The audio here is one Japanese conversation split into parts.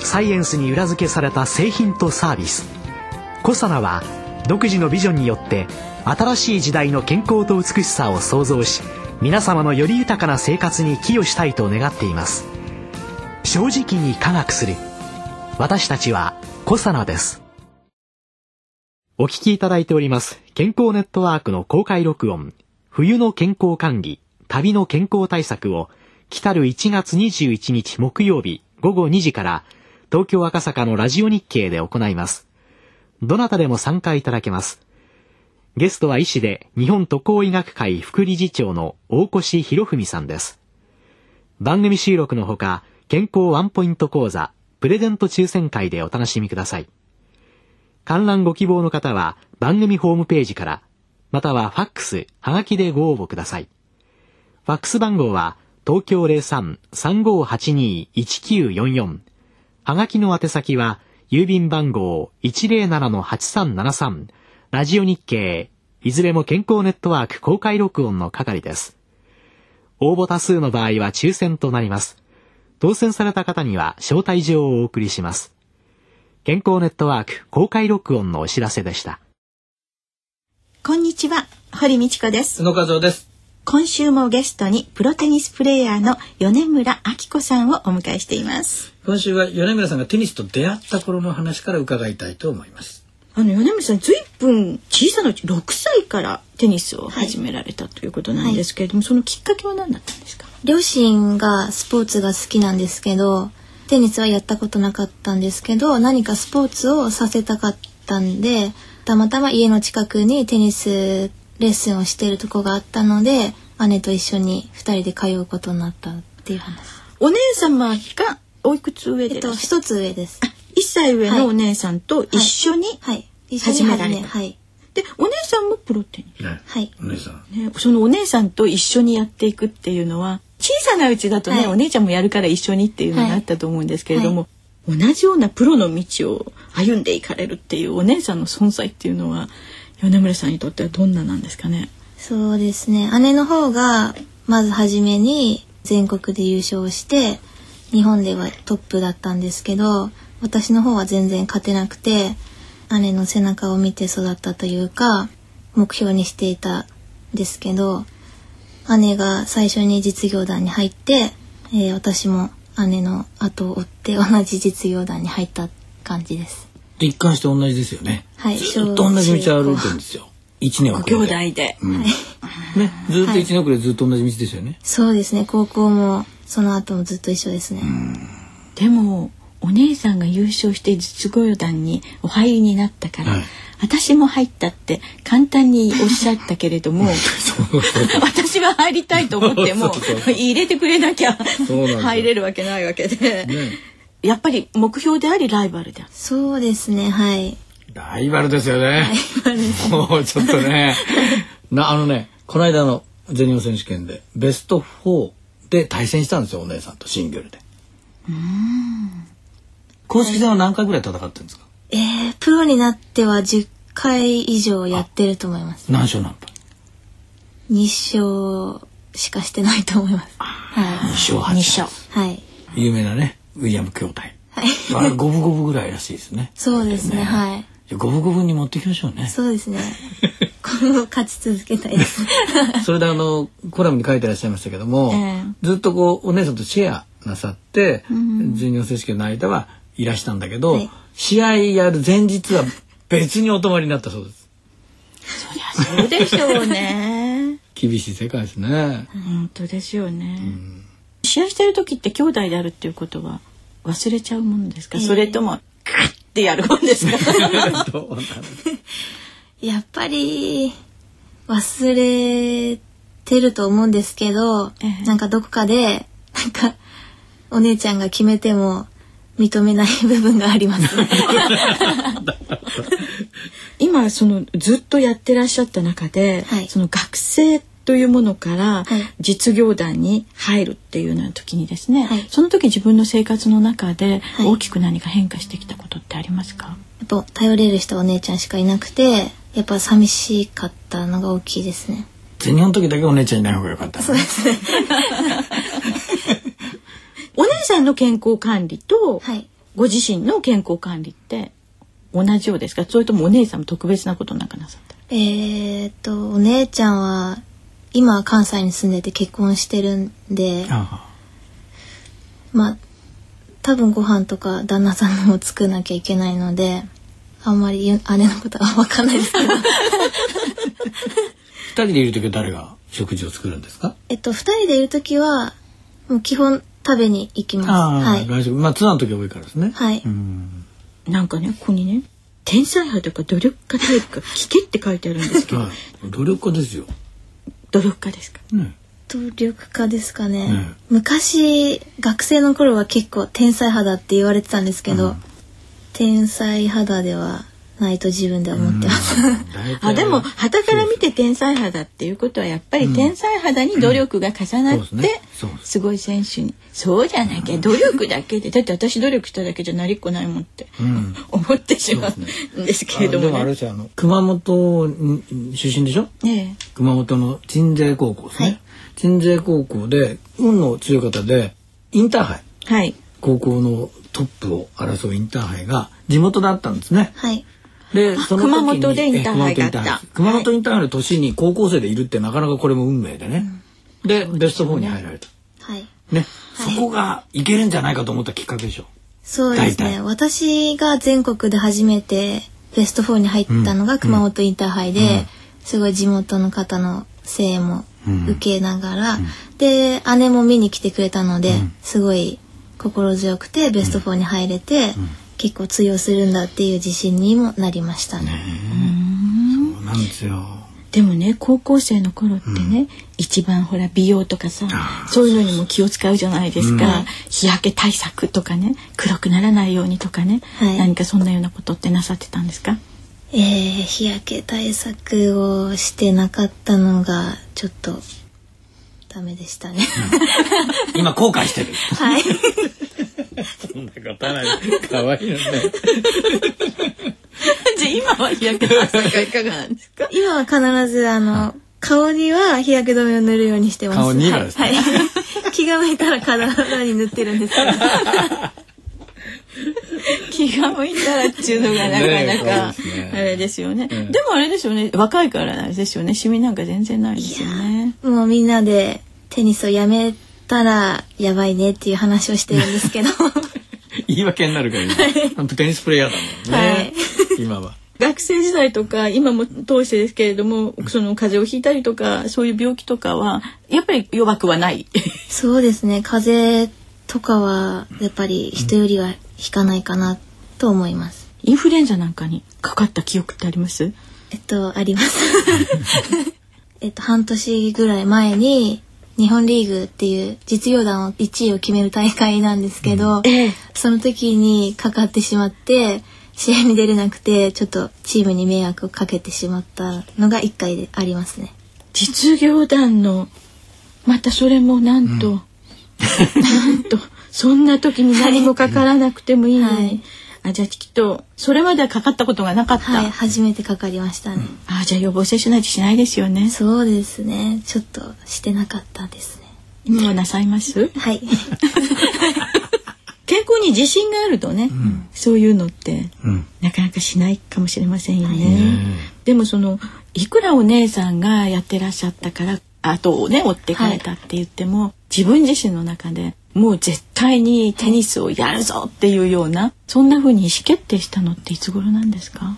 サイエンスに裏付けされた製品とサービス。コサナは独自のビジョンによって新しい時代の健康と美しさを創造し皆様のより豊かな生活に寄与したいと願っています。正直に科学する。私たちはコサナです。お聞きいただいております。健康ネットワークの公開録音。冬の健康管理。旅の健康対策を。来たる1月21日木曜日午後2時から東京赤坂のラジオ日経で行います。どなたでも参加いただけます。ゲストは医師で日本渡航医学会副理事長の大越博文さんです。番組収録のほか健康ワンポイント講座プレゼント抽選会でお楽しみください。観覧ご希望の方は番組ホームページから、またはファックス、はがきでご応募ください。ファックス番号は東京03-3582-1944はがきの宛先は郵便番号107-8373ラジオ日経いずれも健康ネットワーク公開録音の係です。応募多数の場合は抽選となります。当選された方には招待状をお送りします。健康ネットワーク公開録音のお知らせでした。こんにちは、堀道子です。野和夫です。今週もゲストにプロテニスプレーヤーの米村明子さんをお迎えしています。今週は米村さんがテニスと出会った頃の話から伺いたいと思います。あの米村さん、ずいぶん小さなうち6歳からテニスを始められた、はい、ということなんですけれども、はい、そのきっかけは何だったんですか？両親がスポーツが好きなんですけど、テニスはやったことなかったんですけど何かスポーツをさせたかったんでたまたま家の近くにテニスレッスンをしているとこがあったので姉と一緒に2人で通うことになったっていう話。お姉様がおいくつ上でえっと一つ上です。1歳上のお姉さんと一緒に始められた、はい、はい、でお姉さんもプロテニス、ね、はい。お姉さん、ね、そのお姉さんと一緒にやっていくっていうのは小さなうちだとね、はい、お姉ちゃんもやるから一緒にっていうのがあったと思うんですけれども、はい、同じようなプロの道を歩んでいかれるっていうお姉さんの存在っていうのは米村さんにとってはどんななんですかね？そうですね姉の方がまず初めに全国で優勝して日本ではトップだったんですけど私の方は全然勝てなくて姉の背中を見て育ったというか目標にしていたんですけど姉が最初に実業団に入って、えー、私も姉の後を追って同じ実業団に入った感じです。一貫して同じですよね。はい。ずっと同じ道歩いてるんですよ。一年。兄弟で。うん、はい。ね、ずっと一年遅れずっと同じ道ですよね。そうですね。高校もその後もずっと一緒ですね。でもお姉さんが優勝して実業団にお入りになったから、はい、私も入ったって簡単におっしゃったけれども 私は入りたいと思っても 入れてくれなきゃ入れるわけないわけで、ね、やっぱり目標でありライバルであるそうですねはいライバルですよねもうちょっとね なあのねこの間の全日本選手権でベスト4で対戦したんですよお姉さんとシングルで公式戦は何回ぐらい戦ってるんですか？えー、プロになっては10回以上やってると思います。何勝何敗 ?2 勝しかしてないと思います。はい。2勝8勝。はい。有名なね、ウィリアム兄弟。はい。あれ五分五分ぐらいらしいですね。そうですね、ねはい。五分五分に持っていきましょうね。そうですね。今後勝ち続けたいです。それであのコラムに書いてらっしゃいましたけども、えー、ずっとこうお姉さんとシェアなさって、うん、全日本選手権の間はいらしたんだけど、はい、試合やる前日は別にお泊まりになったそうです。そりゃそうでしょうね。厳しい世界ですね。本当ですよね。うん、試合してる時って兄弟であるっていうことは忘れちゃうものですか、えー、それともグッてやるもんですか？やっぱり忘れてると思うんですけど、えー、なんかどこかでなんかお姉ちゃんが決めても認めない部分があります、今そのずっとやってらっしゃった中で、はい、その学生というものから実業団に入るっていうような時にですね、はい、その時自分の生活の中で大きく何か変化してきたことってありますか、やっぱ頼れる人はお姉ちゃんしかいなくてやっぱ寂しかったのが大きいですね。全日本の時だけお姉ちゃんいない方が良かった、ね、そうですね。お姉さんの健康管理と、はい、ご自身の健康管理って同じようですか？それともお姉さんも特別なことなんかなさった？えー、っとお姉ちゃんは今関西に住んでて結婚してるんでまあ多分ご飯とか旦那さんのも作らなきゃいけないのであんまり姉のことは分かんないですけど。二人でいる時は誰が食事を作るんですか？えっと二人でいる時はもう基本食べに行きます。はい、まあツアーの時は多いからですね。はい。なんかねここにね天才派とか努力家タイプか聞けって書いてあるんですけど、はい、努力家ですよ努力家ですか、ね、努力家ですかね、ね、昔学生の頃は結構天才派だって言われてたんですけど、うん、天才肌ではないと自分では思ってます。あでも旗から見て天才肌っていうことはやっぱり天才肌に努力が重なって、すごい選手にそうじゃなきゃ努力だけでだって私努力しただけじゃなりっこないもんって、思ってしまうんですけれども、ね、あれあの熊本出身でしょ、ね、熊本の鎮西高校ですね、はい、鎮西高校で運の強い方でインターハイ、はい、高校のトップを争うインターハイが地元だったんですね。はい。で、その熊本でインターハイがあった。熊本インターハイの年に高校生でいるってなかなかこれも運命でね。うん、で、ベスト4に入られた。はい。ね、はい、そこがいけるんじゃないかと思ったきっかけでしょ。そうですね。私が全国で初めてベスト4に入ったのが熊本インターハイで、うんうん、すごい地元の方の声援も受けながら、で姉も見に来てくれたので、すごい心強くてベスト4に入れて、結構通用するんだっていう自信にもなりましたね。そうなんですよ。でもね高校生の頃ってね、うん、一番ほら美容とかさそういうのにも気を使うじゃないですか、うん、日焼け対策とかね黒くならないようにとかね、はい、何かそんなようなことってなさってたんですか？えー、日焼け対策をしてなかったのがちょっとダメでしたね。今後悔してる。はい。そんなことない。可愛いよね。じゃ今は日焼け対策いかがなんですか？今は必ずあの、顔には日焼け止めを塗るようにしてます。顔には、ね、はい。気が向いたら体に塗ってるんですけど。気が向いたらっていうのがなかなかあれですよね。でもあれですよね。若いからですよね。シミなんか全然ないですよね。もうみんなでテニスをやめたらやばいねっていう話をしてるんですけど。言い訳になるからね。本当テニスプレイヤーだもんね。はい、今は。学生時代とか今も通してですけれどもその風邪をひいたりとかそういう病気とかはやっぱり弱くはないそうですね風邪とかはやっぱり人よりは引かないかなと思います。インフルエンザなんかにかかった記憶ってあります？えっと、あります。えっと、半年ぐらい前に、日本リーグっていう実業団を1位を決める大会なんですけど、うん、その時にかかってしまって、試合に出れなくて、ちょっとチームに迷惑をかけてしまったのが1回でありますね。実業団の、またそれもなんと、うん、なんと、そんな時に何もかからなくてもいいのに、はい、あじゃあきっとそれまではかかったことがなかった。はい、初めてかかりましたね。うん、あじゃあ予防接種ないとしないですよね。そうですね。ちょっとしてなかったですね。今はなさいます？はい。健康に自信があるとね、うん、そういうのって、うん、なかなかしないかもしれませんよね。はい、でもそのいくらお姉さんがやってらっしゃったから後をね追ってかれたって言っても、はい、自分自身の中でもう絶対にテニスをやるぞっていうようなそんな風に意思決定したのっていつ頃なんですか？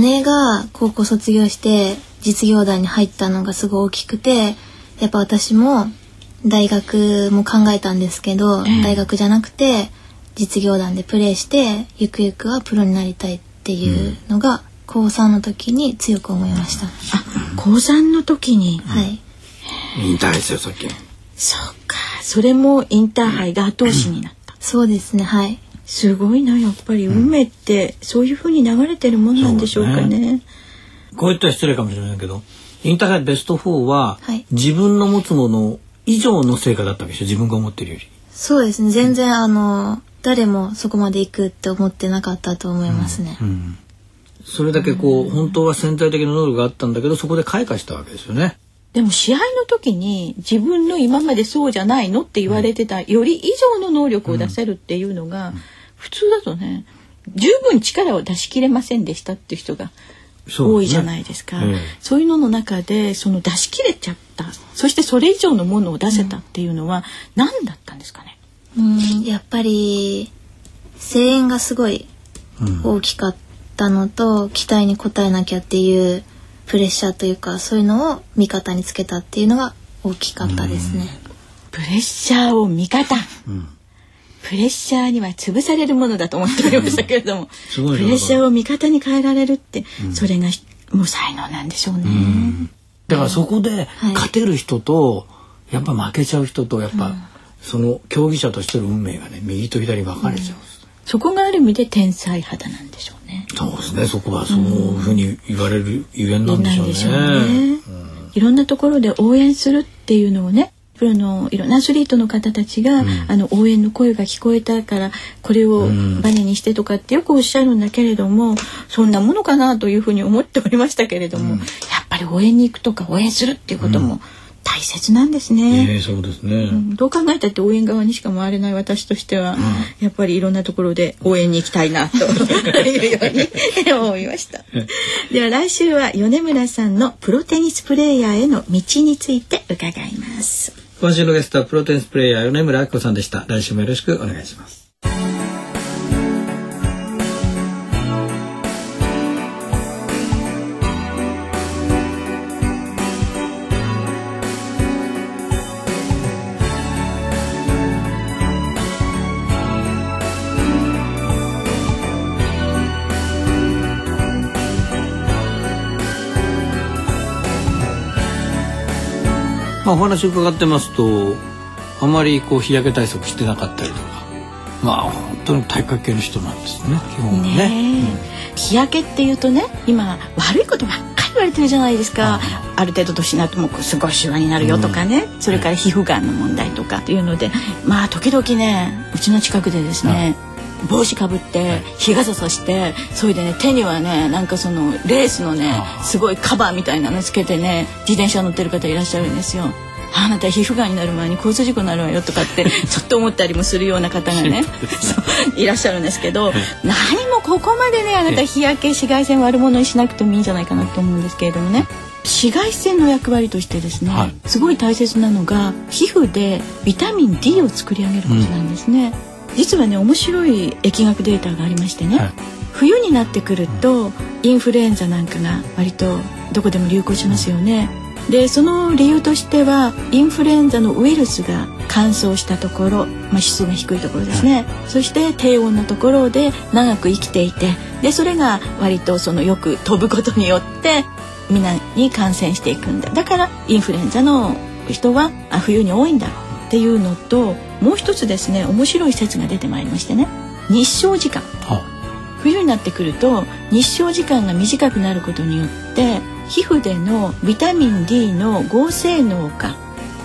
姉が高校卒業して実業団に入ったのがすごい大きくてやっぱ私も大学も考えたんですけど、えー、大学じゃなくて実業団でプレーしてゆくゆくはプロになりたいっていうのが、高3の時に強く思いました。あ、高3の時に？はい。引退ですよさっき。そうか。それもインターハイが後押しになった。そうですねはいすごいなやっぱり運命ってそういう風に流れてるもんなんでしょうかね。ねこう言ったら失礼かもしれないけどインターハイベスト4は、はい、自分の持つもの以上の成果だったわけでしょ自分が思ってるより。そうですね全然、あの誰もそこまで行くって思ってなかったと思いますね。うんうんそれだけこう、本当は潜在的な能力があったんだけどそこで開花したわけですよね。でも試合の時に自分の今までそうじゃないのって言われてた、より以上の能力を出せるっていうのが、普通だとね十分力を出し切れませんでしたっていう人が多いじゃないですか。そう、ねええ、そういうのの中でその出し切れちゃったそしてそれ以上のものを出せたっていうのは何だったんですかね？うんやっぱり声援がすごい大きかったのと、うん、期待に応えなきゃっていうプレッシャーというかそういうのを味方につけたっていうのが大きかったですね。プレッシャーを味方、うん、プレッシャーには潰されるものだと思っておりましたけれども、プレッシャーを味方に変えられるって、うん、それがもう才能なんでしょうね。うん、だからそこで勝てる人と、はい、やっぱ負けちゃう人とやっぱ、その競技者としての運命がね右と左分かれちゃう、そこがある意味で天才肌なんでしょうね。そうですね。そこはそういうふうに言われるゆえんなんでしょうね。うねいろんなところで応援するっていうのをね、プロのいろんなアスリートの方たちが、うん、あの応援の声が聞こえたからこれをバネにしてとかってよくおっしゃるんだけれどもそんなものかなというふうに思っておりましたけれども、うん、やっぱり応援に行くとか応援するっていうことも、大切なんですね。えー、そうですね、うん、どう考えたって応援側にしか回れない私としては、うん、やっぱりいろんなところで応援に行きたいなと いうように思いました。では来週は米村さんのプロテニスプレーヤーへの道について伺います。今週のゲストはプロテニスプレーヤー米村明子さんでした。来週もよろしくお願いします。お話伺ってますとあまりこう日焼け対策してなかったりとかまあ本当に体格系の人なんですね基本はね、ねうん、日焼けっていうとね今悪いことばっかり言われてるじゃないですか。ある程度年になるともうすごいシワになるよとかね、うん、それから皮膚がんの問題とかっていうのでまあ時々ねうちの近くでですね、帽子かぶって日傘さしてそれでね手にはねなんかそのレースのねすごいカバーみたいなのつけてね自転車乗ってる方いらっしゃるんですよ。あなた皮膚がんになる前に交通事故になるわよとかって ちょっと思ったりもするような方がねいらっしゃるんですけど何もここまでねあなた日焼け紫外線悪者にしなくてもいいんじゃないかなと思うんですけれどもね。紫外線の役割としてですね、はい、すごい大切なのが皮膚でビタミン D を作り上げることなんですね。うん実はね面白い疫学データがありましてね、はい、冬になってくるとインフルエンザなんかが割とどこでも流行しますよね。でその理由としてはインフルエンザのウイルスが乾燥したところ、まあ、湿度が低いところですね、はい、そして低温のところで長く生きていてでそれが割とそのよく飛ぶことによってみんなに感染していくんだ。だからインフルエンザの人は冬に多いんだっていうのともう一つですね面白い説が出てまいりましてね。日照時間。冬になってくると日照時間が短くなることによって皮膚でのビタミン D の合成能が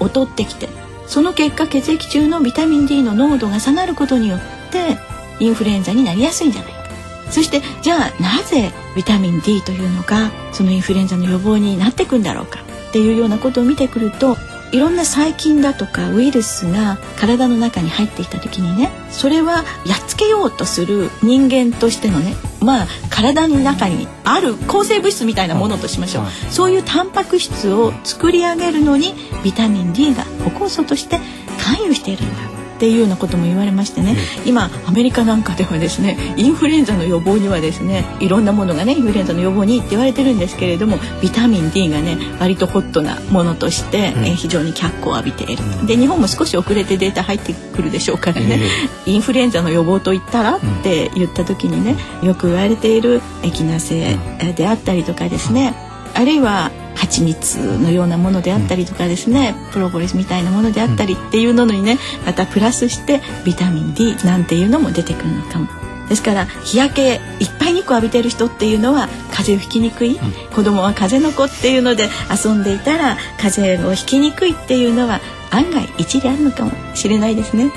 劣ってきてその結果血液中のビタミン D の濃度が下がることによってインフルエンザになりやすいんじゃないか。そしてじゃあなぜビタミン D というのがそのインフルエンザの予防になっていくんだろうかっていうようなことを見てくるといろんな細菌だとかウイルスが体の中に入っていた時にねそれはやっつけようとする人間としてのねまあ体の中にある抗生物質みたいなものとしましょう、そういうタンパク質を作り上げるのにビタミン D が歩酵素として関与しているんだっていうようなことも言われましてね、今アメリカなんかではですねインフルエンザの予防にはですねいろんなものがねインフルエンザの予防にって言われてるんですけれどもビタミン D がね割とホットなものとして、うん、え非常に脚光を浴びている、うん、で日本も少し遅れてデータ入ってくるでしょうからね、インフルエンザの予防といったらって言った時にねよく言われているエキナ性であったりとかですね、あるいは蜂蜜のようなものであったりとかですね、プロポリスみたいなものであったりっていうのにねまたプラスしてビタミン D なんていうのも出てくるのかも。ですから日焼けいっぱい日光浴びてる人っていうのは風邪をひきにくい、うん、子供は風邪の子っていうので遊んでいたら風邪をひきにくいっていうのは案外一理あるのかもしれないですね。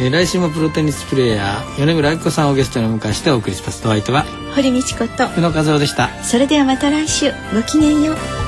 えー、来週もプロテニスプレーヤー米村明子さんをゲストにお迎えしてお送りします。お相手は堀道子と宇野和夫でした。それではまた来週。ごきげんよう